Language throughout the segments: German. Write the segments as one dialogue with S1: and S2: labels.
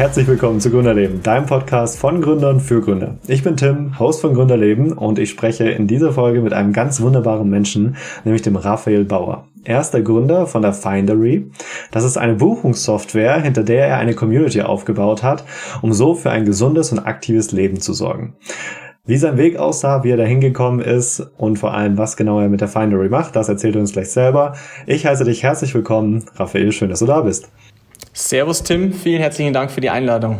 S1: Herzlich willkommen zu Gründerleben, deinem Podcast von Gründern für Gründer. Ich bin Tim, Host von Gründerleben und ich spreche in dieser Folge mit einem ganz wunderbaren Menschen, nämlich dem Raphael Bauer. Er ist der Gründer von der Findery. Das ist eine Buchungssoftware, hinter der er eine Community aufgebaut hat, um so für ein gesundes und aktives Leben zu sorgen. Wie sein Weg aussah, wie er da hingekommen ist und vor allem, was genau er mit der Findery macht, das erzählt er uns gleich selber. Ich heiße dich herzlich willkommen. Raphael, schön, dass du da bist.
S2: Servus Tim, vielen herzlichen Dank für die Einladung.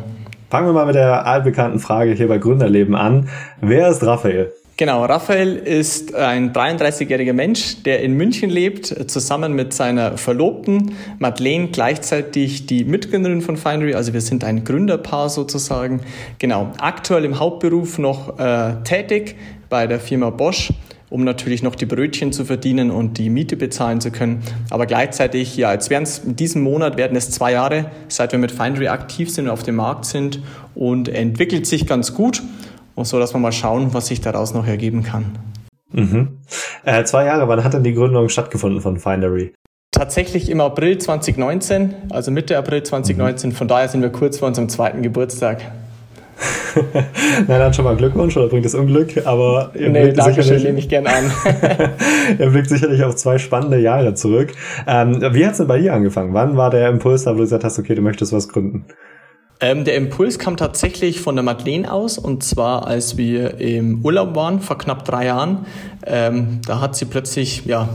S1: Fangen wir mal mit der altbekannten Frage hier bei Gründerleben an. Wer ist Raphael?
S2: Genau, Raphael ist ein 33-jähriger Mensch, der in München lebt, zusammen mit seiner Verlobten Madeleine, gleichzeitig die Mitgründerin von Finery. Also wir sind ein Gründerpaar sozusagen. Genau, aktuell im Hauptberuf noch äh, tätig bei der Firma Bosch um natürlich noch die Brötchen zu verdienen und die Miete bezahlen zu können. Aber gleichzeitig, ja, jetzt werden es in diesem Monat werden es zwei Jahre, seit wir mit Findery aktiv sind und auf dem Markt sind und entwickelt sich ganz gut. Und so, dass wir mal schauen, was sich daraus noch ergeben kann.
S1: Mhm. Äh, zwei Jahre, wann hat denn die Gründung stattgefunden von Findery?
S2: Tatsächlich im April 2019, also Mitte April 2019. Mhm. Von daher sind wir kurz vor unserem zweiten Geburtstag.
S1: Na dann schon mal Glückwunsch oder bringt es Unglück, aber
S2: ihr nee, danke schön, nehme ich gerne an.
S1: er blickt sicherlich auf zwei spannende Jahre zurück. Ähm, wie hat es denn bei dir angefangen? Wann war der Impuls da, wo du gesagt hast, okay, du möchtest was gründen?
S2: Ähm, der Impuls kam tatsächlich von der Madeleine aus und zwar als wir im Urlaub waren vor knapp drei Jahren. Ähm, da hat sie plötzlich ja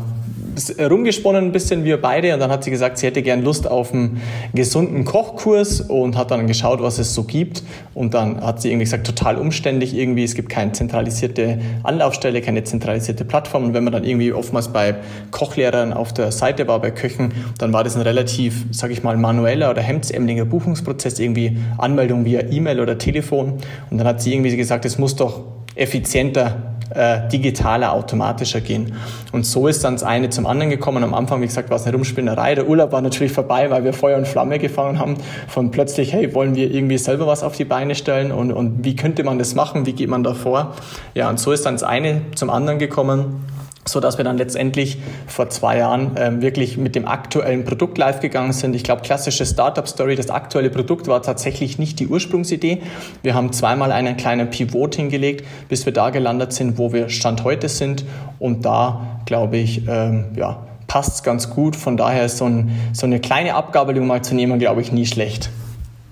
S2: rumgesponnen ein bisschen, wir beide. Und dann hat sie gesagt, sie hätte gern Lust auf einen gesunden Kochkurs und hat dann geschaut, was es so gibt. Und dann hat sie irgendwie gesagt, total umständlich irgendwie. Es gibt keine zentralisierte Anlaufstelle, keine zentralisierte Plattform. Und wenn man dann irgendwie oftmals bei Kochlehrern auf der Seite war, bei Köchen, dann war das ein relativ, sag ich mal, manueller oder hemdsämlicher Buchungsprozess, irgendwie Anmeldung via E-Mail oder Telefon. Und dann hat sie irgendwie gesagt, es muss doch effizienter äh, digitaler, automatischer gehen. Und so ist dann das eine zum anderen gekommen. Am Anfang, wie gesagt, war es eine Rumspinnerei. Der Urlaub war natürlich vorbei, weil wir Feuer und Flamme gefangen haben. Von plötzlich, hey, wollen wir irgendwie selber was auf die Beine stellen und, und wie könnte man das machen? Wie geht man da vor? Ja, und so ist dann das eine zum anderen gekommen so dass wir dann letztendlich vor zwei Jahren ähm, wirklich mit dem aktuellen Produkt live gegangen sind. Ich glaube, klassische Startup-Story, das aktuelle Produkt war tatsächlich nicht die Ursprungsidee. Wir haben zweimal einen kleinen Pivot hingelegt, bis wir da gelandet sind, wo wir Stand heute sind. Und da, glaube ich, ähm, ja, passt es ganz gut. Von daher ist so, ein, so eine kleine Abgabelung mal zu nehmen, glaube ich, nie schlecht.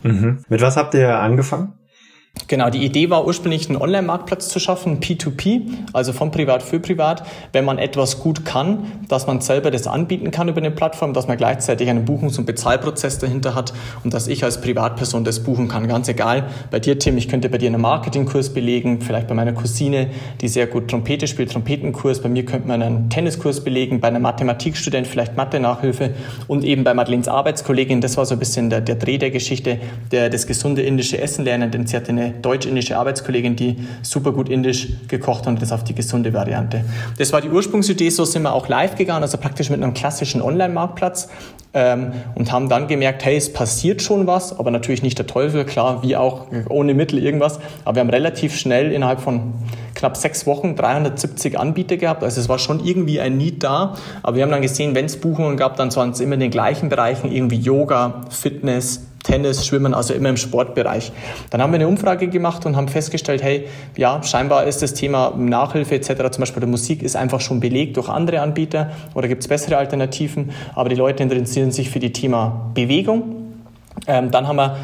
S1: Mhm. Mit was habt ihr angefangen?
S2: Genau, die Idee war ursprünglich einen Online-Marktplatz zu schaffen, P2P, also von Privat für Privat, wenn man etwas gut kann, dass man selber das anbieten kann über eine Plattform, dass man gleichzeitig einen Buchungs- und Bezahlprozess dahinter hat und dass ich als Privatperson das buchen kann. Ganz egal, bei dir, Tim, ich könnte bei dir einen Marketingkurs belegen, vielleicht bei meiner Cousine, die sehr gut Trompete spielt, Trompetenkurs, bei mir könnte man einen Tenniskurs belegen, bei einer Mathematikstudent vielleicht Mathe-Nachhilfe und eben bei Madeleines Arbeitskollegin, das war so ein bisschen der, der Dreh der Geschichte, der das gesunde indische Essen lernen, denn sie hatte eine deutsch-indische Arbeitskollegin, die super gut indisch gekocht und das auf die gesunde Variante. Das war die Ursprungsidee, so sind wir auch live gegangen, also praktisch mit einem klassischen Online-Marktplatz ähm, und haben dann gemerkt, hey, es passiert schon was, aber natürlich nicht der Teufel, klar, wie auch ohne Mittel irgendwas, aber wir haben relativ schnell innerhalb von knapp sechs Wochen 370 Anbieter gehabt, also es war schon irgendwie ein Need da, aber wir haben dann gesehen, wenn es Buchungen gab, dann waren es immer in den gleichen Bereichen, irgendwie Yoga, Fitness, Tennis, Schwimmen, also immer im Sportbereich. Dann haben wir eine Umfrage gemacht und haben festgestellt, hey, ja, scheinbar ist das Thema Nachhilfe etc., zum Beispiel der Musik, ist einfach schon belegt durch andere Anbieter oder gibt es bessere Alternativen, aber die Leute interessieren sich für die Thema Bewegung. Ähm, dann haben wir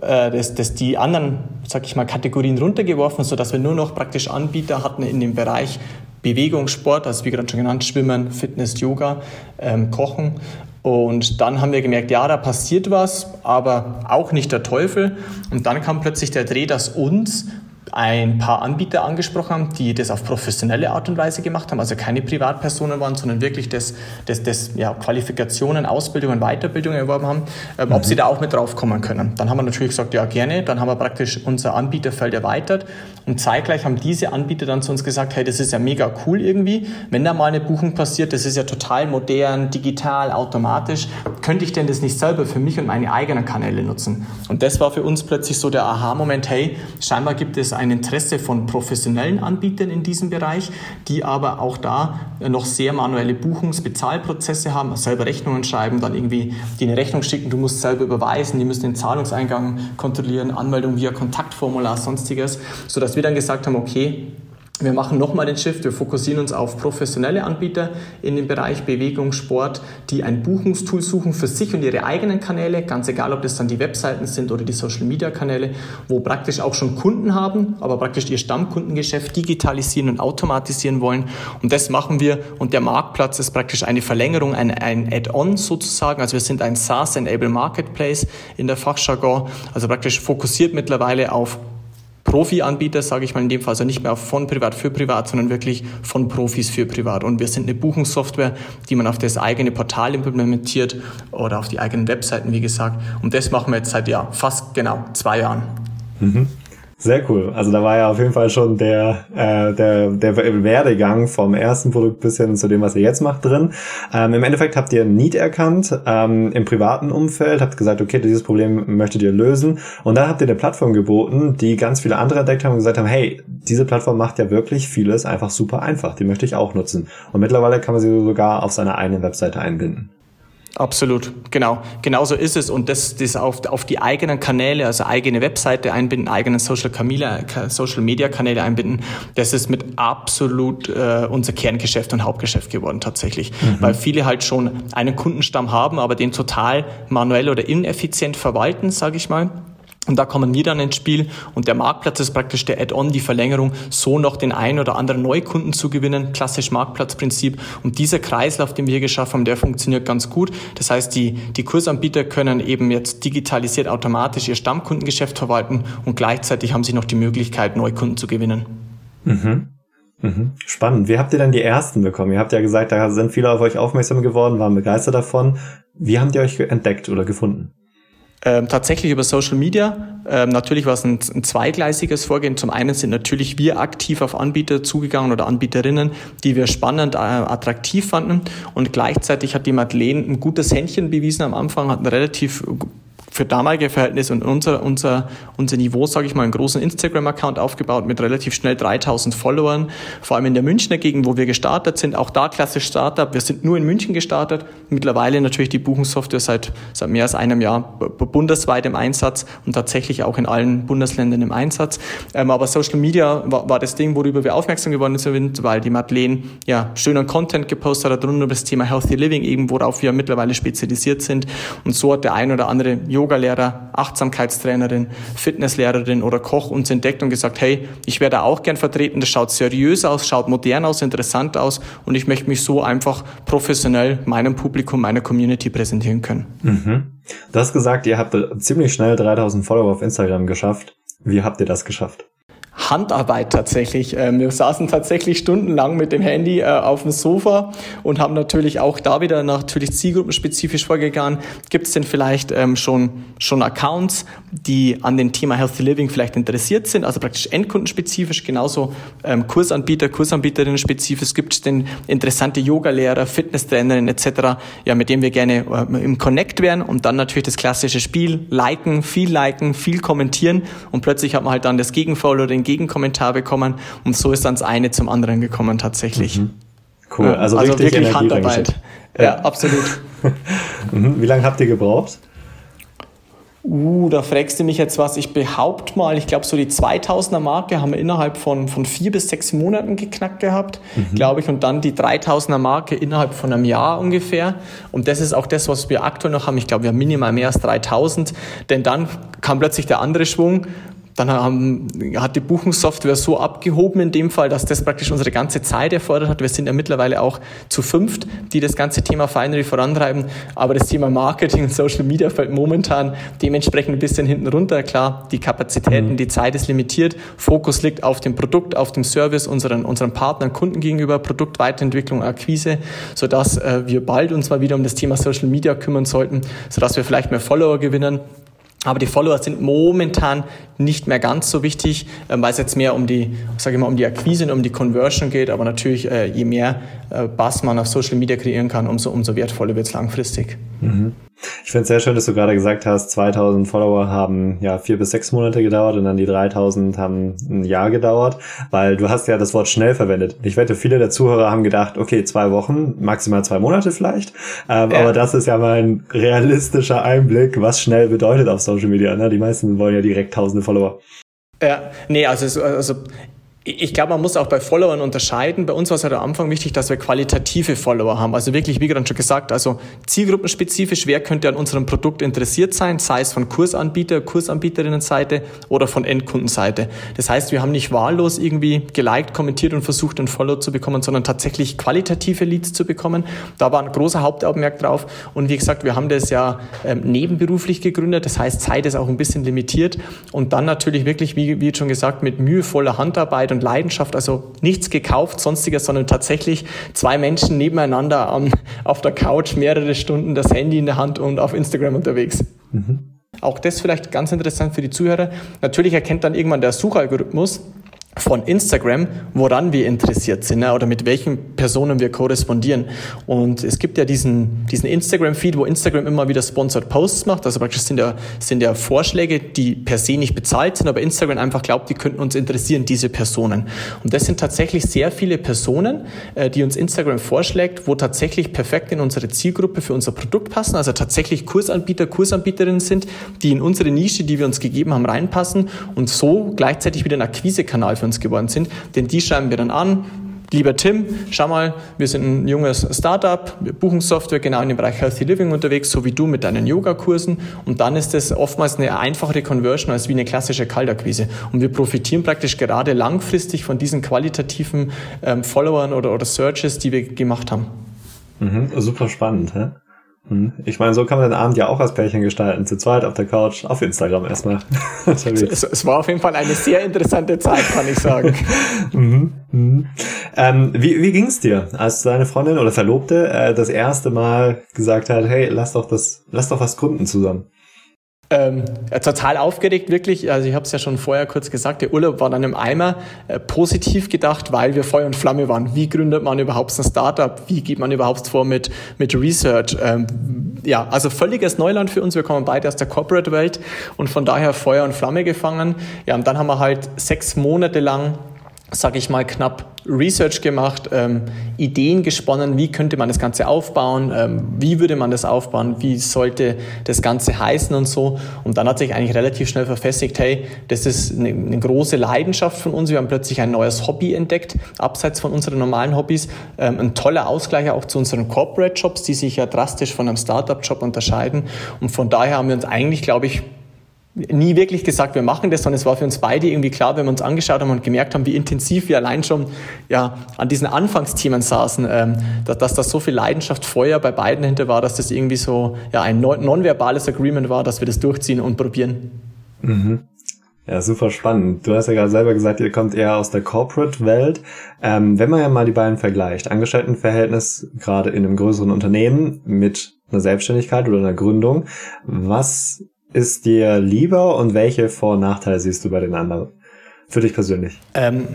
S2: äh, das, die anderen, sag ich mal, Kategorien runtergeworfen, sodass wir nur noch praktisch Anbieter hatten in dem Bereich Bewegung, Sport, also wie gerade schon genannt, Schwimmen, Fitness, Yoga, ähm, Kochen und dann haben wir gemerkt, ja, da passiert was, aber auch nicht der Teufel. Und dann kam plötzlich der Dreh, dass uns ein paar Anbieter angesprochen haben, die das auf professionelle Art und Weise gemacht haben, also keine Privatpersonen waren, sondern wirklich das, das, das ja, Qualifikationen, Ausbildungen, Weiterbildungen erworben haben, äh, mhm. ob sie da auch mit drauf kommen können. Dann haben wir natürlich gesagt, ja gerne, dann haben wir praktisch unser Anbieterfeld erweitert und zeitgleich haben diese Anbieter dann zu uns gesagt, hey, das ist ja mega cool irgendwie, wenn da mal eine Buchung passiert, das ist ja total modern, digital, automatisch, könnte ich denn das nicht selber für mich und meine eigenen Kanäle nutzen? Und das war für uns plötzlich so der Aha-Moment, hey, scheinbar gibt es ein Interesse von professionellen Anbietern in diesem Bereich, die aber auch da noch sehr manuelle Buchungs-Bezahlprozesse haben, selber Rechnungen schreiben, dann irgendwie die eine Rechnung schicken, du musst selber überweisen, die müssen den Zahlungseingang kontrollieren, Anmeldung via Kontaktformular, sonstiges, sodass wir dann gesagt haben, okay, wir machen nochmal den Shift, wir fokussieren uns auf professionelle Anbieter in dem Bereich Bewegung, Sport, die ein Buchungstool suchen für sich und ihre eigenen Kanäle, ganz egal, ob das dann die Webseiten sind oder die Social-Media-Kanäle, wo praktisch auch schon Kunden haben, aber praktisch ihr Stammkundengeschäft digitalisieren und automatisieren wollen. Und das machen wir und der Marktplatz ist praktisch eine Verlängerung, ein, ein Add-on sozusagen. Also wir sind ein SaaS-Enable Marketplace in der Fachjargon, also praktisch fokussiert mittlerweile auf Profi-Anbieter, sage ich mal in dem Fall, also nicht mehr von privat für privat, sondern wirklich von Profis für privat. Und wir sind eine Buchungssoftware, die man auf das eigene Portal implementiert oder auf die eigenen Webseiten, wie gesagt. Und das machen wir jetzt seit ja fast genau zwei Jahren.
S1: Mhm. Sehr cool. Also da war ja auf jeden Fall schon der, äh, der, der Werdegang vom ersten Produkt bis hin zu dem, was ihr jetzt macht, drin. Ähm, Im Endeffekt habt ihr Need erkannt ähm, im privaten Umfeld, habt gesagt, okay, dieses Problem möchtet ihr lösen. Und dann habt ihr eine Plattform geboten, die ganz viele andere entdeckt haben und gesagt haben, hey, diese Plattform macht ja wirklich vieles einfach super einfach. Die möchte ich auch nutzen. Und mittlerweile kann man sie sogar auf seiner eigenen Webseite einbinden.
S2: Absolut, genau. Genauso ist es. Und das, das auf, auf die eigenen Kanäle, also eigene Webseite einbinden, eigene Social, Social Media Kanäle einbinden, das ist mit absolut äh, unser Kerngeschäft und Hauptgeschäft geworden tatsächlich. Mhm. Weil viele halt schon einen Kundenstamm haben, aber den total manuell oder ineffizient verwalten, sage ich mal. Und da kommen wir dann ins Spiel und der Marktplatz ist praktisch der Add-on, die Verlängerung, so noch den einen oder anderen Neukunden zu gewinnen, klassisch Marktplatzprinzip. Und dieser Kreislauf, den wir hier geschaffen haben, der funktioniert ganz gut. Das heißt, die, die Kursanbieter können eben jetzt digitalisiert automatisch ihr Stammkundengeschäft verwalten und gleichzeitig haben sie noch die Möglichkeit, Neukunden zu gewinnen.
S1: Mhm. Mhm. Spannend. Wie habt ihr dann die ersten bekommen? Ihr habt ja gesagt, da sind viele auf euch aufmerksam geworden, waren begeistert davon. Wie habt ihr euch entdeckt oder gefunden?
S2: Ähm, tatsächlich über Social Media. Ähm, natürlich war es ein, ein, zweigleisiges Vorgehen. Zum einen sind natürlich wir aktiv auf Anbieter zugegangen oder Anbieterinnen, die wir spannend, äh, attraktiv fanden. Und gleichzeitig hat die Madeleine ein gutes Händchen bewiesen am Anfang, hat ein relativ für damalige Verhältnisse und unser, unser, unser Niveau, sage ich mal, einen großen Instagram-Account aufgebaut mit relativ schnell 3000 Followern, vor allem in der Münchner Gegend, wo wir gestartet sind, auch da klassisch Startup. Wir sind nur in München gestartet, mittlerweile natürlich die Buchungssoftware seit, seit mehr als einem Jahr bundesweit im Einsatz und tatsächlich auch in allen Bundesländern im Einsatz. Ähm, aber Social Media war, war das Ding, worüber wir aufmerksam geworden sind, weil die Madeleine ja schönen Content gepostet hat rund um das Thema Healthy Living, eben worauf wir mittlerweile spezialisiert sind. Und so hat der ein oder andere Yogalehrer, Achtsamkeitstrainerin, Fitnesslehrerin oder Koch uns entdeckt und gesagt, hey, ich werde auch gern vertreten, das schaut seriös aus, schaut modern aus, interessant aus und ich möchte mich so einfach professionell meinem Publikum, meiner Community präsentieren können.
S1: Mhm. Du hast gesagt, ihr habt ziemlich schnell 3000 Follower auf Instagram geschafft. Wie habt ihr das geschafft?
S2: Handarbeit tatsächlich. Ähm, wir saßen tatsächlich stundenlang mit dem Handy äh, auf dem Sofa und haben natürlich auch da wieder natürlich zielgruppenspezifisch vorgegangen. Gibt es denn vielleicht ähm, schon, schon Accounts, die an dem Thema Healthy Living vielleicht interessiert sind, also praktisch endkundenspezifisch, genauso ähm, Kursanbieter, Kursanbieterinnen spezifisch. Gibt es denn interessante Yogalehrer, Fitnesstrainerinnen etc., ja, mit denen wir gerne im Connect wären und dann natürlich das klassische Spiel, liken, viel liken, viel kommentieren und plötzlich hat man halt dann das Gegenfollow oder den Gegenkommentar bekommen und so ist dann das eine zum anderen gekommen tatsächlich. Mhm.
S1: Cool, also, also wirklich Handarbeit.
S2: Ja, ja absolut.
S1: Mhm. Wie lange habt ihr gebraucht?
S2: Uh, da fragst du mich jetzt was. Ich behaupte mal, ich glaube, so die 2000er Marke haben wir innerhalb von, von vier bis sechs Monaten geknackt gehabt, mhm. glaube ich. Und dann die 3000er Marke innerhalb von einem Jahr ungefähr. Und das ist auch das, was wir aktuell noch haben. Ich glaube, wir haben minimal mehr als 3000. Denn dann kam plötzlich der andere Schwung dann haben, hat die Buchungssoftware so abgehoben in dem Fall, dass das praktisch unsere ganze Zeit erfordert hat. Wir sind ja mittlerweile auch zu fünft, die das ganze Thema Finery vorantreiben. Aber das Thema Marketing und Social Media fällt momentan dementsprechend ein bisschen hinten runter. Klar, die Kapazitäten, mhm. die Zeit ist limitiert. Fokus liegt auf dem Produkt, auf dem Service, unseren, unseren Partnern, Kunden gegenüber, Produktweiterentwicklung, Akquise, sodass äh, wir bald uns mal wieder um das Thema Social Media kümmern sollten, sodass wir vielleicht mehr Follower gewinnen aber die Follower sind momentan nicht mehr ganz so wichtig, ähm, weil es jetzt mehr um die, sage ich mal, um die Akquise und um die Conversion geht. Aber natürlich, äh, je mehr äh, Bass man auf Social Media kreieren kann, umso, umso wertvoller wird es langfristig.
S1: Mhm. Ich finde es sehr schön, dass du gerade gesagt hast, 2000 Follower haben ja vier bis sechs Monate gedauert und dann die 3000 haben ein Jahr gedauert, weil du hast ja das Wort schnell verwendet. Ich wette, viele der Zuhörer haben gedacht, okay, zwei Wochen, maximal zwei Monate vielleicht. Ähm, ja. Aber das ist ja mal ein realistischer Einblick, was schnell bedeutet auf Social Media. Ne? Die meisten wollen ja direkt tausende Follower.
S2: Ja, nee, also, also ich glaube, man muss auch bei Followern unterscheiden. Bei uns war es halt am Anfang wichtig, dass wir qualitative Follower haben. Also wirklich, wie gerade schon gesagt, also zielgruppenspezifisch, wer könnte an unserem Produkt interessiert sein, sei es von Kursanbieter, Kursanbieterinnenseite oder von Endkundenseite. Das heißt, wir haben nicht wahllos irgendwie geliked, kommentiert und versucht, einen Follow zu bekommen, sondern tatsächlich qualitative Leads zu bekommen. Da war ein großer Hauptaugenmerk drauf. Und wie gesagt, wir haben das ja ähm, nebenberuflich gegründet. Das heißt, Zeit ist auch ein bisschen limitiert. Und dann natürlich wirklich, wie, wie schon gesagt, mit mühevoller Handarbeit und Leidenschaft, also nichts gekauft, sonstiges, sondern tatsächlich zwei Menschen nebeneinander am, auf der Couch mehrere Stunden das Handy in der Hand und auf Instagram unterwegs. Mhm. Auch das vielleicht ganz interessant für die Zuhörer. Natürlich erkennt dann irgendwann der Suchalgorithmus, von Instagram, woran wir interessiert sind ne, oder mit welchen Personen wir korrespondieren. Und es gibt ja diesen, diesen Instagram-Feed, wo Instagram immer wieder Sponsored Posts macht. Also praktisch sind ja, sind ja Vorschläge, die per se nicht bezahlt sind, aber Instagram einfach glaubt, die könnten uns interessieren, diese Personen. Und das sind tatsächlich sehr viele Personen, äh, die uns Instagram vorschlägt, wo tatsächlich perfekt in unsere Zielgruppe für unser Produkt passen. Also tatsächlich Kursanbieter, Kursanbieterinnen sind, die in unsere Nische, die wir uns gegeben haben, reinpassen und so gleichzeitig wieder ein Akquisekanal für uns geworden sind. Denn die schreiben wir dann an, lieber Tim, schau mal, wir sind ein junges Startup, wir buchen Software genau in dem Bereich Healthy Living unterwegs, so wie du mit deinen Yoga-Kursen. Und dann ist das oftmals eine einfachere Conversion als wie eine klassische Kaltakquise. Und wir profitieren praktisch gerade langfristig von diesen qualitativen ähm, Followern oder, oder Searches, die wir gemacht haben.
S1: Mhm, super spannend. Hä? Hm. Ich meine, so kann man den Abend ja auch als Pärchen gestalten, zu zweit auf der Couch, auf Instagram erstmal.
S2: es, es, war auf jeden Fall eine sehr interessante Zeit, kann ich sagen.
S1: mhm. Mhm. Ähm, wie wie ging es dir, als deine Freundin oder Verlobte äh, das erste Mal gesagt hat, hey, lass doch das, lass doch was gründen zusammen?
S2: Ähm, total aufgeregt, wirklich. Also ich habe es ja schon vorher kurz gesagt, der Urlaub war dann im Eimer. Äh, positiv gedacht, weil wir Feuer und Flamme waren. Wie gründet man überhaupt ein Startup? Wie geht man überhaupt vor mit, mit Research? Ähm, ja, also völliges Neuland für uns. Wir kommen beide aus der Corporate-Welt und von daher Feuer und Flamme gefangen. Ja, und dann haben wir halt sechs Monate lang sage ich mal, knapp Research gemacht, ähm, Ideen gesponnen, wie könnte man das Ganze aufbauen, ähm, wie würde man das aufbauen, wie sollte das Ganze heißen und so. Und dann hat sich eigentlich relativ schnell verfestigt, hey, das ist eine, eine große Leidenschaft von uns. Wir haben plötzlich ein neues Hobby entdeckt, abseits von unseren normalen Hobbys. Ähm, ein toller Ausgleich auch zu unseren Corporate-Jobs, die sich ja drastisch von einem Startup-Job unterscheiden. Und von daher haben wir uns eigentlich, glaube ich, nie wirklich gesagt, wir machen das, sondern es war für uns beide irgendwie klar, wenn wir uns angeschaut haben und gemerkt haben, wie intensiv wir allein schon ja, an diesen Anfangsthemen saßen, ähm, dass, dass da so viel Leidenschaft, Feuer bei beiden dahinter war, dass das irgendwie so ja, ein nonverbales Agreement war, dass wir das durchziehen und probieren.
S1: Mhm. Ja, super spannend. Du hast ja gerade selber gesagt, ihr kommt eher aus der Corporate-Welt. Ähm, wenn man ja mal die beiden vergleicht, Angestelltenverhältnis gerade in einem größeren Unternehmen mit einer Selbstständigkeit oder einer Gründung, was ist dir lieber und welche Vor- und Nachteile siehst du bei den anderen? Für dich persönlich?
S2: Ähm,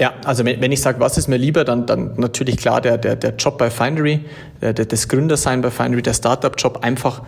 S2: ja, also wenn, ich sage, was ist mir lieber, dann, dann natürlich klar der, der, der Job bei Findery, der, das Gründersein bei Findery, der Startup-Job einfach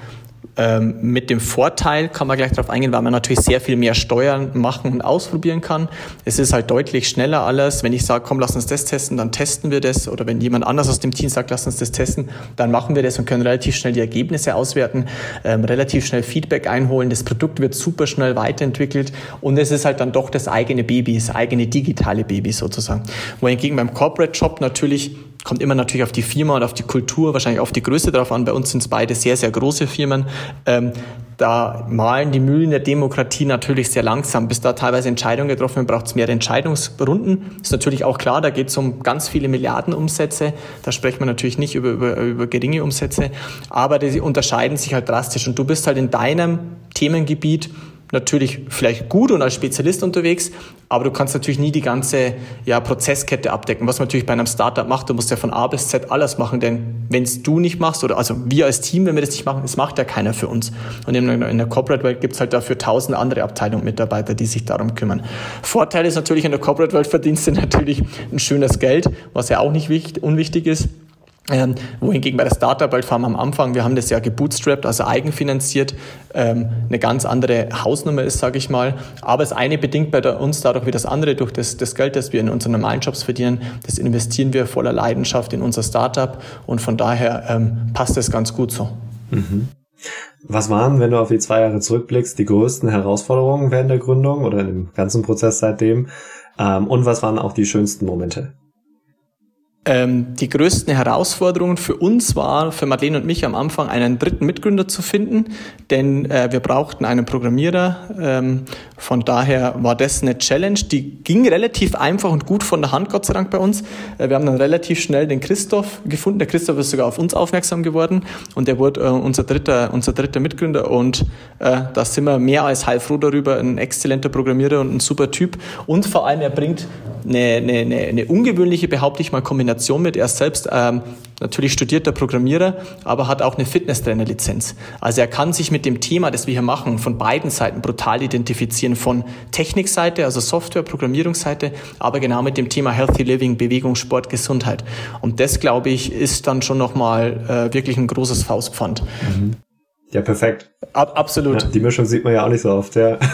S2: ähm, mit dem Vorteil kann man gleich darauf eingehen, weil man natürlich sehr viel mehr steuern, machen und ausprobieren kann. Es ist halt deutlich schneller alles. Wenn ich sage, komm, lass uns das testen, dann testen wir das. Oder wenn jemand anders aus dem Team sagt, lass uns das testen, dann machen wir das und können relativ schnell die Ergebnisse auswerten, ähm, relativ schnell Feedback einholen. Das Produkt wird super schnell weiterentwickelt und es ist halt dann doch das eigene Baby, das eigene digitale Baby sozusagen. Wohingegen beim Corporate Job natürlich kommt immer natürlich auf die Firma und auf die Kultur, wahrscheinlich auf die Größe drauf an. Bei uns sind es beide sehr, sehr große Firmen. Ähm, da malen die Mühlen der Demokratie natürlich sehr langsam. Bis da teilweise Entscheidungen getroffen werden, braucht es mehr Entscheidungsrunden. Ist natürlich auch klar, da geht es um ganz viele Milliardenumsätze. Da spricht man natürlich nicht über, über, über geringe Umsätze. Aber die unterscheiden sich halt drastisch. Und du bist halt in deinem Themengebiet natürlich vielleicht gut und als Spezialist unterwegs, aber du kannst natürlich nie die ganze ja, Prozesskette abdecken, was man natürlich bei einem Startup macht. Du musst ja von A bis Z alles machen, denn wenn es du nicht machst oder also wir als Team, wenn wir das nicht machen, das macht ja keiner für uns. Und in, in der Corporate-Welt gibt es halt dafür tausend andere Abteilungen Mitarbeiter, die sich darum kümmern. Vorteil ist natürlich in der Corporate-Welt verdienst du natürlich ein schönes Geld, was ja auch nicht wichtig, unwichtig ist. Ähm, wohingegen bei der Startup Welt Farm am Anfang, wir haben das ja gebootstrapped, also eigenfinanziert, ähm, eine ganz andere Hausnummer ist, sage ich mal. Aber das eine bedingt bei uns dadurch wie das andere durch das, das Geld, das wir in unseren normalen Jobs verdienen, das investieren wir voller Leidenschaft in unser Startup und von daher ähm, passt das ganz gut so.
S1: Mhm. Was waren, wenn du auf die zwei Jahre zurückblickst, die größten Herausforderungen während der Gründung oder dem ganzen Prozess seitdem? Ähm, und was waren auch die schönsten Momente?
S2: Ähm, die größten Herausforderungen für uns war, für Madeleine und mich am Anfang, einen dritten Mitgründer zu finden, denn äh, wir brauchten einen Programmierer. Ähm, von daher war das eine Challenge, die ging relativ einfach und gut von der Hand, Gott sei Dank bei uns. Äh, wir haben dann relativ schnell den Christoph gefunden. Der Christoph ist sogar auf uns aufmerksam geworden und der wurde äh, unser dritter, unser dritter Mitgründer und äh, da sind wir mehr als heilfroh darüber. Ein exzellenter Programmierer und ein super Typ und vor allem er bringt eine, eine, eine ungewöhnliche, behaupte ich mal, Kombination mit. Er ist selbst ähm, natürlich studierter Programmierer, aber hat auch eine Fitnesstrainer-Lizenz. Also er kann sich mit dem Thema, das wir hier machen, von beiden Seiten brutal identifizieren. Von Technikseite, also Software, Programmierungsseite, aber genau mit dem Thema Healthy Living, Bewegung, Sport, Gesundheit. Und das, glaube ich, ist dann schon nochmal äh, wirklich ein großes Faustpfand. Mhm.
S1: Ja, perfekt.
S2: Ab, absolut.
S1: Ja, die Mischung sieht man ja auch nicht so oft, ja.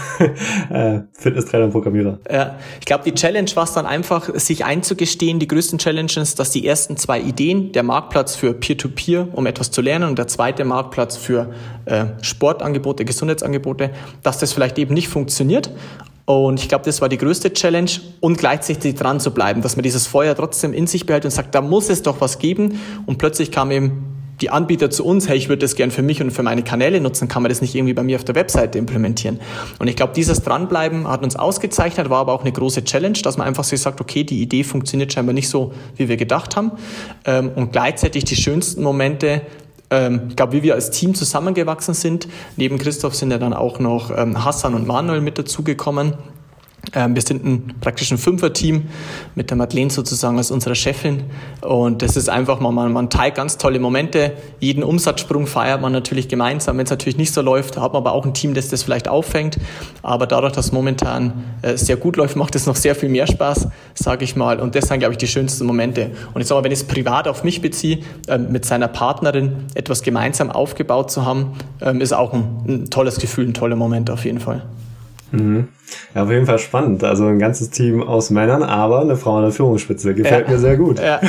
S1: Äh, Fitnesstrainer und Programmierer.
S2: Ja, ich glaube, die Challenge war es dann einfach, sich einzugestehen, die größten Challenges, dass die ersten zwei Ideen, der Marktplatz für Peer-to-Peer, -Peer, um etwas zu lernen, und der zweite Marktplatz für äh, Sportangebote, Gesundheitsangebote, dass das vielleicht eben nicht funktioniert. Und ich glaube, das war die größte Challenge und gleichzeitig dran zu bleiben, dass man dieses Feuer trotzdem in sich behält und sagt, da muss es doch was geben. Und plötzlich kam eben die Anbieter zu uns, hey, ich würde das gern für mich und für meine Kanäle nutzen, kann man das nicht irgendwie bei mir auf der Webseite implementieren. Und ich glaube, dieses Dranbleiben hat uns ausgezeichnet, war aber auch eine große Challenge, dass man einfach so sagt, okay, die Idee funktioniert scheinbar nicht so, wie wir gedacht haben. Ähm, und gleichzeitig die schönsten Momente, ähm, ich glaube, wie wir als Team zusammengewachsen sind. Neben Christoph sind ja dann auch noch ähm, Hassan und Manuel mit dazugekommen wir sind ein praktisch ein Fünfer-Team mit der Madeleine sozusagen als unserer Chefin. Und das ist einfach mal, man, man teilt ganz tolle Momente. Jeden Umsatzsprung feiert man natürlich gemeinsam. Wenn es natürlich nicht so läuft, hat man aber auch ein Team, das das vielleicht auffängt. Aber dadurch, dass es momentan äh, sehr gut läuft, macht es noch sehr viel mehr Spaß, sage ich mal. Und das sind, glaube ich, die schönsten Momente. Und jetzt aber, wenn ich es privat auf mich beziehe, äh, mit seiner Partnerin etwas gemeinsam aufgebaut zu haben, äh, ist auch ein, ein tolles Gefühl, ein toller Moment auf jeden Fall.
S1: Mhm. Ja, auf jeden Fall spannend. Also ein ganzes Team aus Männern, aber eine Frau an der Führungsspitze. Gefällt ja. mir sehr gut. Ja.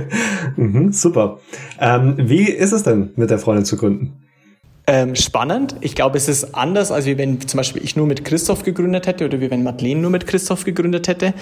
S1: mhm, super. Ähm, wie ist es denn, mit der Freundin zu gründen?
S2: Ähm, spannend. Ich glaube, es ist anders, als wenn zum Beispiel ich nur mit Christoph gegründet hätte oder wie wenn Madeleine nur mit Christoph gegründet hätte.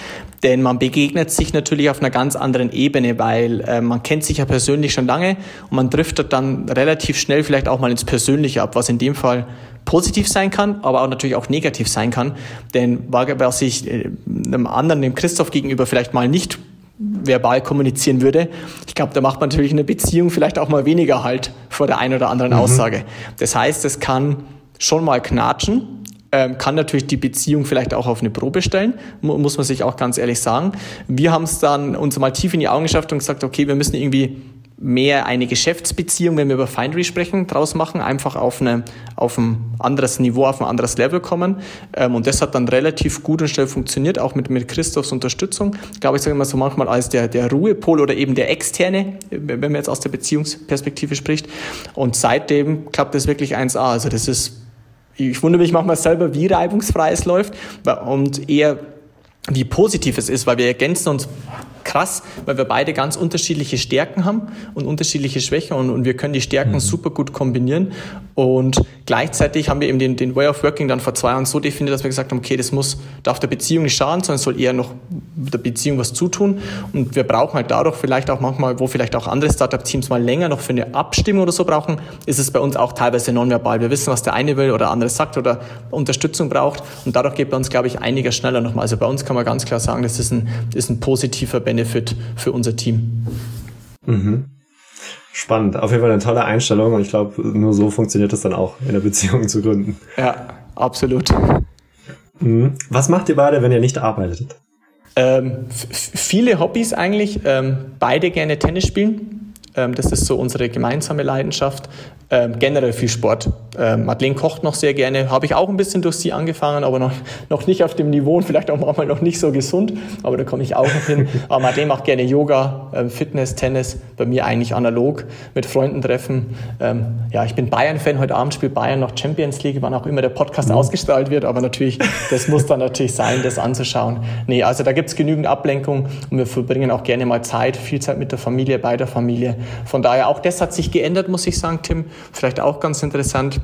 S2: Denn man begegnet sich natürlich auf einer ganz anderen Ebene, weil äh, man kennt sich ja persönlich schon lange und man driftet dann relativ schnell vielleicht auch mal ins Persönliche ab, was in dem Fall positiv sein kann, aber auch natürlich auch negativ sein kann. Denn was ich äh, einem anderen, dem Christoph gegenüber vielleicht mal nicht verbal kommunizieren würde. Ich glaube, da macht man natürlich in einer Beziehung vielleicht auch mal weniger Halt vor der einen oder anderen mhm. Aussage. Das heißt, es kann schon mal knatschen, ähm, kann natürlich die Beziehung vielleicht auch auf eine Probe stellen, muss man sich auch ganz ehrlich sagen. Wir haben es dann uns mal tief in die Augen geschafft und gesagt, okay, wir müssen irgendwie mehr eine Geschäftsbeziehung, wenn wir über Findery sprechen, draus machen, einfach auf, eine, auf ein anderes Niveau, auf ein anderes Level kommen. Ähm, und das hat dann relativ gut und schnell funktioniert, auch mit, mit Christophs Unterstützung. Ich glaube, ich sage immer so manchmal als der, der Ruhepol oder eben der Externe, wenn man jetzt aus der Beziehungsperspektive spricht. Und seitdem klappt das wirklich 1A. Also das ist, ich wundere mich manchmal selber, wie reibungsfrei es läuft und eher wie positiv es ist, weil wir ergänzen uns krass, weil wir beide ganz unterschiedliche Stärken haben und unterschiedliche Schwächen und, und wir können die Stärken mhm. super gut kombinieren. Und gleichzeitig haben wir eben den, den Way of Working dann vor zwei Jahren so definiert, dass wir gesagt haben, okay, das muss, darf der Beziehung nicht schaden, sondern soll eher noch der Beziehung was zutun. Und wir brauchen halt dadurch vielleicht auch manchmal, wo vielleicht auch andere Startup-Teams mal länger noch für eine Abstimmung oder so brauchen, ist es bei uns auch teilweise nonverbal. Wir wissen, was der eine will oder andere sagt oder Unterstützung braucht. Und dadurch geht bei uns, glaube ich, einiger schneller nochmal. Also bei uns kann man ganz klar sagen, das ist ein, das ist ein positiver Benefit Benefit für unser Team.
S1: Mhm. Spannend. Auf jeden Fall eine tolle Einstellung und ich glaube, nur so funktioniert es dann auch, in der Beziehung zu gründen.
S2: Ja, absolut.
S1: Mhm. Was macht ihr beide, wenn ihr nicht arbeitet?
S2: Ähm, viele Hobbys eigentlich. Ähm, beide gerne Tennis spielen. Ähm, das ist so unsere gemeinsame Leidenschaft. Ähm, generell viel Sport. Ähm, Madeleine kocht noch sehr gerne. Habe ich auch ein bisschen durch sie angefangen, aber noch, noch nicht auf dem Niveau und vielleicht auch manchmal noch nicht so gesund. Aber da komme ich auch noch hin. Aber Madeleine macht gerne Yoga, ähm, Fitness, Tennis. Bei mir eigentlich analog mit Freunden treffen. Ähm, ja, ich bin Bayern-Fan. Heute Abend spielt Bayern noch Champions League, wann auch immer der Podcast mhm. ausgestrahlt wird. Aber natürlich, das muss dann natürlich sein, das anzuschauen. Nee, also da gibt es genügend Ablenkung und wir verbringen auch gerne mal Zeit, viel Zeit mit der Familie, bei der Familie. Von daher, auch das hat sich geändert, muss ich sagen, Tim vielleicht auch ganz interessant.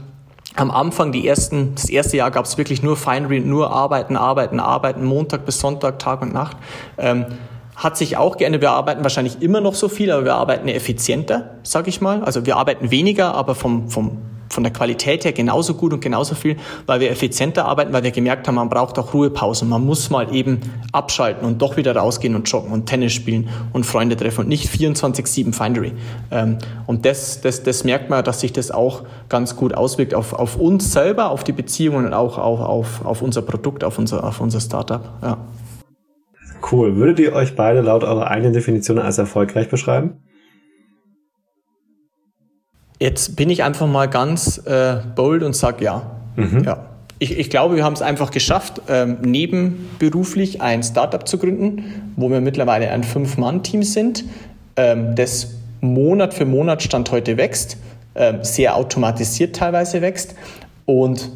S2: Am Anfang, die ersten, das erste Jahr gab es wirklich nur Finery, nur Arbeiten, Arbeiten, Arbeiten, Montag bis Sonntag, Tag und Nacht. Ähm, hat sich auch geändert. Wir arbeiten wahrscheinlich immer noch so viel, aber wir arbeiten effizienter, sage ich mal. Also wir arbeiten weniger, aber vom, vom von der Qualität her genauso gut und genauso viel, weil wir effizienter arbeiten, weil wir gemerkt haben, man braucht auch Ruhepausen. Man muss mal eben abschalten und doch wieder rausgehen und joggen und Tennis spielen und Freunde treffen und nicht 24-7 Findery. Ähm, und das, das, das merkt man, dass sich das auch ganz gut auswirkt auf, auf uns selber, auf die Beziehungen und auch auf, auf, auf unser Produkt, auf unser, auf unser Startup. Ja.
S1: Cool. Würdet ihr euch beide laut eurer eigenen Definition als erfolgreich beschreiben?
S2: Jetzt bin ich einfach mal ganz äh, bold und sage ja. Mhm. ja. Ich, ich, glaube, wir haben es einfach geschafft, ähm, nebenberuflich ein Startup zu gründen, wo wir mittlerweile ein Fünf-Mann-Team sind, ähm, das Monat für Monat Stand heute wächst, ähm, sehr automatisiert teilweise wächst und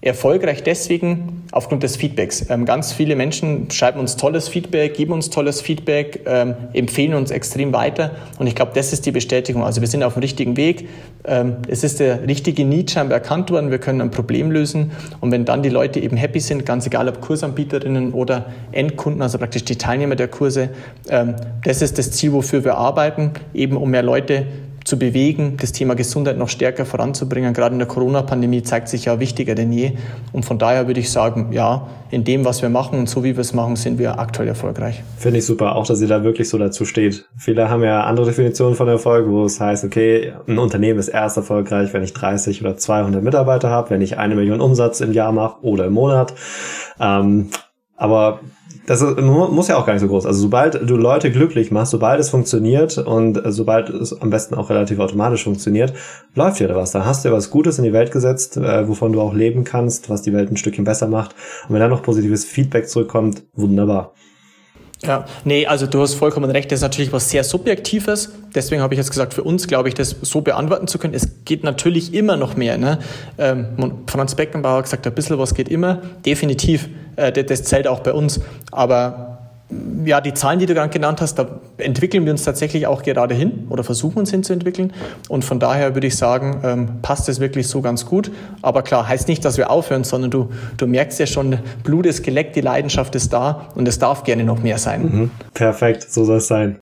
S2: Erfolgreich deswegen aufgrund des Feedbacks. Ähm, ganz viele Menschen schreiben uns tolles Feedback, geben uns tolles Feedback, ähm, empfehlen uns extrem weiter. Und ich glaube, das ist die Bestätigung. Also wir sind auf dem richtigen Weg. Ähm, es ist der richtige scheinbar erkannt worden. Wir können ein Problem lösen. Und wenn dann die Leute eben happy sind, ganz egal ob Kursanbieterinnen oder Endkunden, also praktisch die Teilnehmer der Kurse, ähm, das ist das Ziel, wofür wir arbeiten, eben um mehr Leute zu bewegen, das Thema Gesundheit noch stärker voranzubringen. Gerade in der Corona-Pandemie zeigt sich ja wichtiger denn je. Und von daher würde ich sagen, ja, in dem, was wir machen und so wie wir es machen, sind wir aktuell erfolgreich.
S1: Finde ich super, auch dass ihr da wirklich so dazu steht. Viele haben ja andere Definitionen von Erfolg, wo es heißt, okay, ein Unternehmen ist erst erfolgreich, wenn ich 30 oder 200 Mitarbeiter habe, wenn ich eine Million Umsatz im Jahr mache oder im Monat. Ähm, aber das muss ja auch gar nicht so groß. Also sobald du Leute glücklich machst, sobald es funktioniert und sobald es am besten auch relativ automatisch funktioniert, läuft ja da was. Da hast du ja was Gutes in die Welt gesetzt, äh, wovon du auch leben kannst, was die Welt ein Stückchen besser macht. Und wenn dann noch positives Feedback zurückkommt, wunderbar.
S2: Ja, nee, also du hast vollkommen recht, das ist natürlich was sehr Subjektives. Deswegen habe ich jetzt gesagt, für uns glaube ich, das so beantworten zu können. Es geht natürlich immer noch mehr. Ne? Ähm, Franz Beckenbauer hat gesagt, ein bisschen was geht immer. Definitiv, äh, das, das zählt auch bei uns. Aber ja, die Zahlen, die du gerade genannt hast, da entwickeln wir uns tatsächlich auch gerade hin oder versuchen uns hinzuentwickeln. Und von daher würde ich sagen, ähm, passt es wirklich so ganz gut. Aber klar, heißt nicht, dass wir aufhören, sondern du, du merkst ja schon, Blut ist geleckt, die Leidenschaft ist da und es darf gerne noch mehr sein. Mhm.
S1: Perfekt, so soll es sein.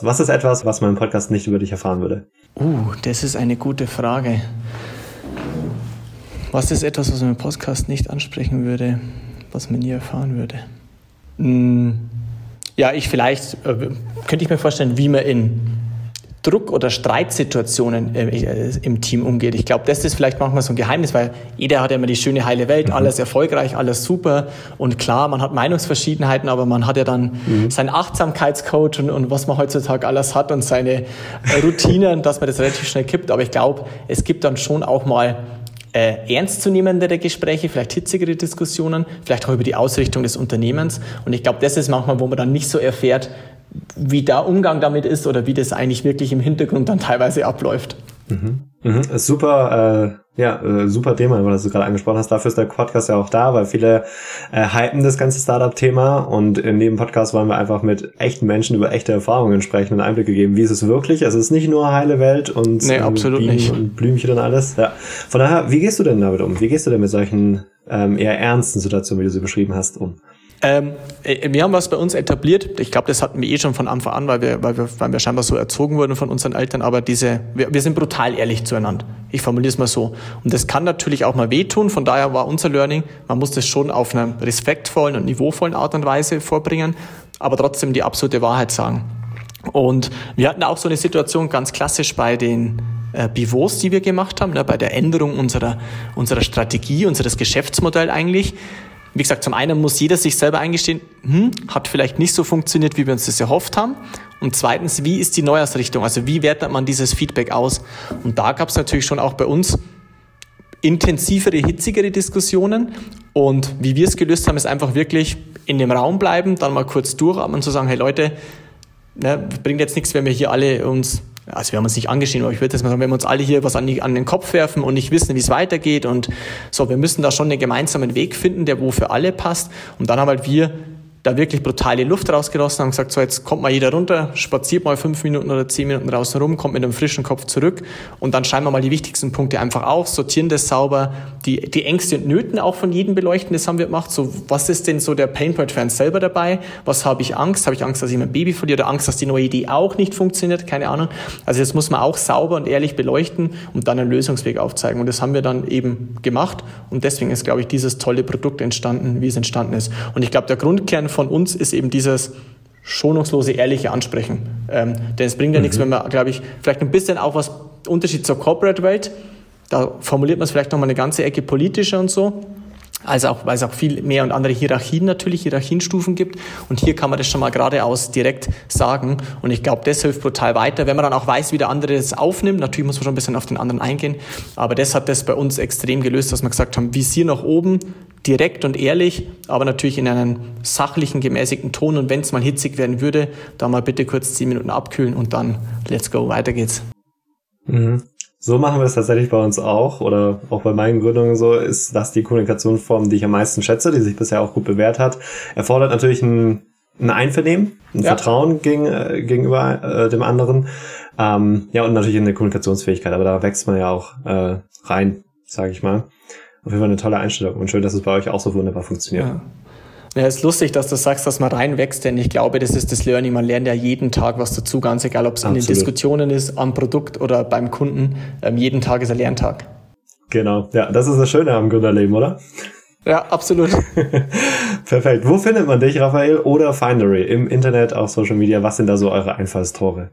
S1: Was ist etwas, was man im Podcast nicht über dich erfahren würde?
S2: Uh, das ist eine gute Frage. Was ist etwas, was man im Podcast nicht ansprechen würde, was man nie erfahren würde? Hm ja, ich vielleicht, äh, könnte ich mir vorstellen, wie man in Druck- oder Streitsituationen äh, äh, im Team umgeht. Ich glaube, das ist vielleicht manchmal so ein Geheimnis, weil jeder hat ja immer die schöne heile Welt, mhm. alles erfolgreich, alles super und klar, man hat Meinungsverschiedenheiten, aber man hat ja dann mhm. seinen Achtsamkeitscoach und, und, was man heutzutage alles hat und seine Routinen, dass man das relativ schnell kippt. Aber ich glaube, es gibt dann schon auch mal äh, ernstzunehmendere Gespräche, vielleicht hitzigere Diskussionen, vielleicht auch über die Ausrichtung des Unternehmens. Und ich glaube, das ist manchmal, wo man dann nicht so erfährt, wie der Umgang damit ist oder wie das eigentlich wirklich im Hintergrund dann teilweise abläuft.
S1: Mhm. Mhm. Super, äh, ja, äh, super Thema, weil du gerade angesprochen hast. Dafür ist der Podcast ja auch da, weil viele äh, hypen das ganze Startup-Thema und in dem Podcast wollen wir einfach mit echten Menschen über echte Erfahrungen sprechen und Einblicke geben. Wie ist es wirklich? Es ist nicht nur heile Welt und,
S2: nee, absolut
S1: Bienen
S2: nicht.
S1: und Blümchen und alles. Ja. Von daher, wie gehst du denn damit um? Wie gehst du denn mit solchen ähm, eher ernsten Situationen, wie du sie beschrieben hast, um?
S2: Ähm, äh, wir haben was bei uns etabliert. Ich glaube, das hatten wir eh schon von Anfang an, weil wir, weil wir, weil wir scheinbar so erzogen wurden von unseren Eltern. Aber diese, wir, wir sind brutal ehrlich zueinander. Ich formuliere es mal so. Und das kann natürlich auch mal wehtun. Von daher war unser Learning, man muss das schon auf einer respektvollen und niveauvollen Art und Weise vorbringen, aber trotzdem die absolute Wahrheit sagen. Und wir hatten auch so eine Situation ganz klassisch bei den äh, Pivots, die wir gemacht haben, ne, bei der Änderung unserer, unserer Strategie, unseres Geschäftsmodells eigentlich. Wie gesagt, zum einen muss jeder sich selber eingestehen, hm, hat vielleicht nicht so funktioniert, wie wir uns das erhofft haben. Und zweitens, wie ist die Neuausrichtung? Also wie wertet man dieses Feedback aus? Und da gab es natürlich schon auch bei uns intensivere, hitzigere Diskussionen. Und wie wir es gelöst haben, ist einfach wirklich in dem Raum bleiben, dann mal kurz durchatmen und zu sagen, hey Leute, ne, bringt jetzt nichts, wenn wir hier alle uns also wir haben uns nicht angeschrieben, aber ich würde das mal sagen, wenn wir uns alle hier was an, die, an den Kopf werfen und nicht wissen, wie es weitergeht und so, wir müssen da schon einen gemeinsamen Weg finden, der wo für alle passt. Und dann haben halt wir da wirklich brutale Luft rausgelassen und gesagt, so jetzt kommt mal jeder runter, spaziert mal fünf Minuten oder zehn Minuten draußen rum, kommt mit einem frischen Kopf zurück und dann schreiben wir mal die wichtigsten Punkte einfach auf, sortieren das sauber, die, die Ängste und Nöten auch von jedem beleuchten, das haben wir gemacht. So, was ist denn so der Painpoint-Fan selber dabei? Was habe ich Angst? Habe ich Angst, dass ich mein Baby verliere oder Angst, dass die neue Idee auch nicht funktioniert? Keine Ahnung. Also das muss man auch sauber und ehrlich beleuchten und dann einen Lösungsweg aufzeigen. Und das haben wir dann eben gemacht und deswegen ist, glaube ich, dieses tolle Produkt entstanden, wie es entstanden ist. Und ich glaube, der Grundkern von uns ist eben dieses schonungslose, ehrliche Ansprechen. Ähm, denn es bringt ja mhm. nichts, wenn man, glaube ich, vielleicht ein bisschen auch was Unterschied zur Corporate-Welt, da formuliert man es vielleicht nochmal eine ganze Ecke politischer und so. Also auch, weil es auch viel mehr und andere Hierarchien natürlich, Hierarchienstufen gibt. Und hier kann man das schon mal geradeaus direkt sagen. Und ich glaube, das hilft brutal weiter, wenn man dann auch weiß, wie der andere das aufnimmt. Natürlich muss man schon ein bisschen auf den anderen eingehen. Aber das hat das bei uns extrem gelöst, dass wir gesagt haben, Visier nach oben, direkt und ehrlich, aber natürlich in einem sachlichen, gemäßigten Ton. Und wenn es mal hitzig werden würde, dann mal bitte kurz zehn Minuten abkühlen und dann let's go, weiter geht's.
S1: Mhm. So machen wir es tatsächlich bei uns auch oder auch bei meinen Gründungen so, ist das die Kommunikationsform, die ich am meisten schätze, die sich bisher auch gut bewährt hat. Erfordert natürlich ein, ein Einvernehmen, ein ja. Vertrauen gegen, äh, gegenüber äh, dem anderen. Ähm, ja, und natürlich eine Kommunikationsfähigkeit, aber da wächst man ja auch äh, rein, sage ich mal. Auf jeden Fall eine tolle Einstellung und schön, dass es bei euch auch so wunderbar funktioniert.
S2: Ja. Ja, es ist lustig, dass du sagst, dass man reinwächst, denn ich glaube, das ist das Learning. Man lernt ja jeden Tag was dazu, ganz egal, ob es in den Diskussionen ist, am Produkt oder beim Kunden. Ähm, jeden Tag ist ein Lerntag.
S1: Genau, ja, das ist das Schöne am Gründerleben, oder?
S2: Ja, absolut.
S1: Perfekt. Wo findet man dich, Raphael, oder Findery? Im Internet, auf Social Media? Was sind da so eure Einfallstore?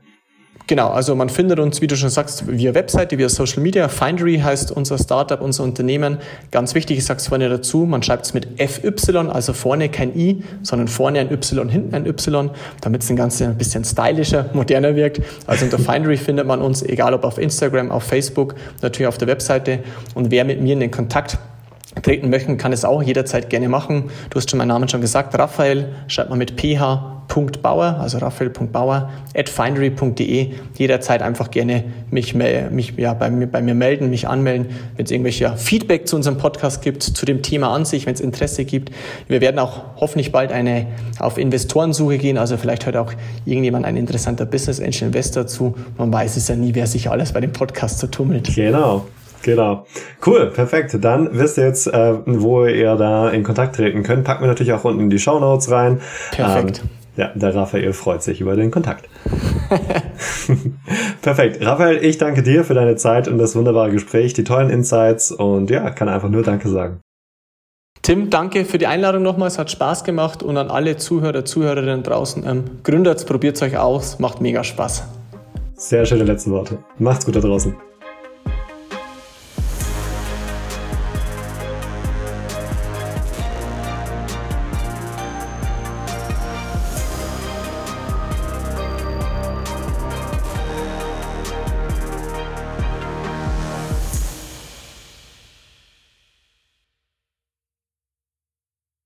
S2: Genau, also man findet uns, wie du schon sagst, via Webseite, via Social Media. Findery heißt unser Startup, unser Unternehmen. Ganz wichtig, ich sage es vorne dazu, man schreibt es mit FY, also vorne kein I, sondern vorne ein Y, hinten ein Y, damit es ein Ganze ein bisschen stylischer, moderner wirkt. Also unter Findery findet man uns, egal ob auf Instagram, auf Facebook, natürlich auf der Webseite. Und wer mit mir in den Kontakt treten möchte, kann es auch jederzeit gerne machen. Du hast schon meinen Namen schon gesagt, Raphael, schreibt man mit PH Bauer, also raphael.bauer, at findery.de. Jederzeit einfach gerne mich, mich ja, bei, mir, bei mir melden, mich anmelden, wenn es irgendwelche ja, Feedback zu unserem Podcast gibt, zu dem Thema an sich, wenn es Interesse gibt. Wir werden auch hoffentlich bald eine auf Investorensuche gehen, also vielleicht hört auch irgendjemand ein interessanter Business Angel Investor zu. Man weiß es ja nie, wer sich alles bei dem Podcast so tummelt.
S1: Genau. Genau. Cool, perfekt. Dann wisst ihr jetzt, äh, wo ihr da in Kontakt treten könnt. Packen wir natürlich auch unten in die Show Notes rein.
S2: Perfekt. Ähm,
S1: ja, der Raphael freut sich über den Kontakt. Perfekt. Raphael, ich danke dir für deine Zeit und das wunderbare Gespräch, die tollen Insights und ja, kann einfach nur Danke sagen.
S2: Tim, danke für die Einladung nochmal. Es hat Spaß gemacht und an alle Zuhörer, Zuhörerinnen draußen. Ähm, Gründert, probiert es euch aus, macht mega Spaß.
S1: Sehr schöne letzten Worte. Macht's gut da draußen.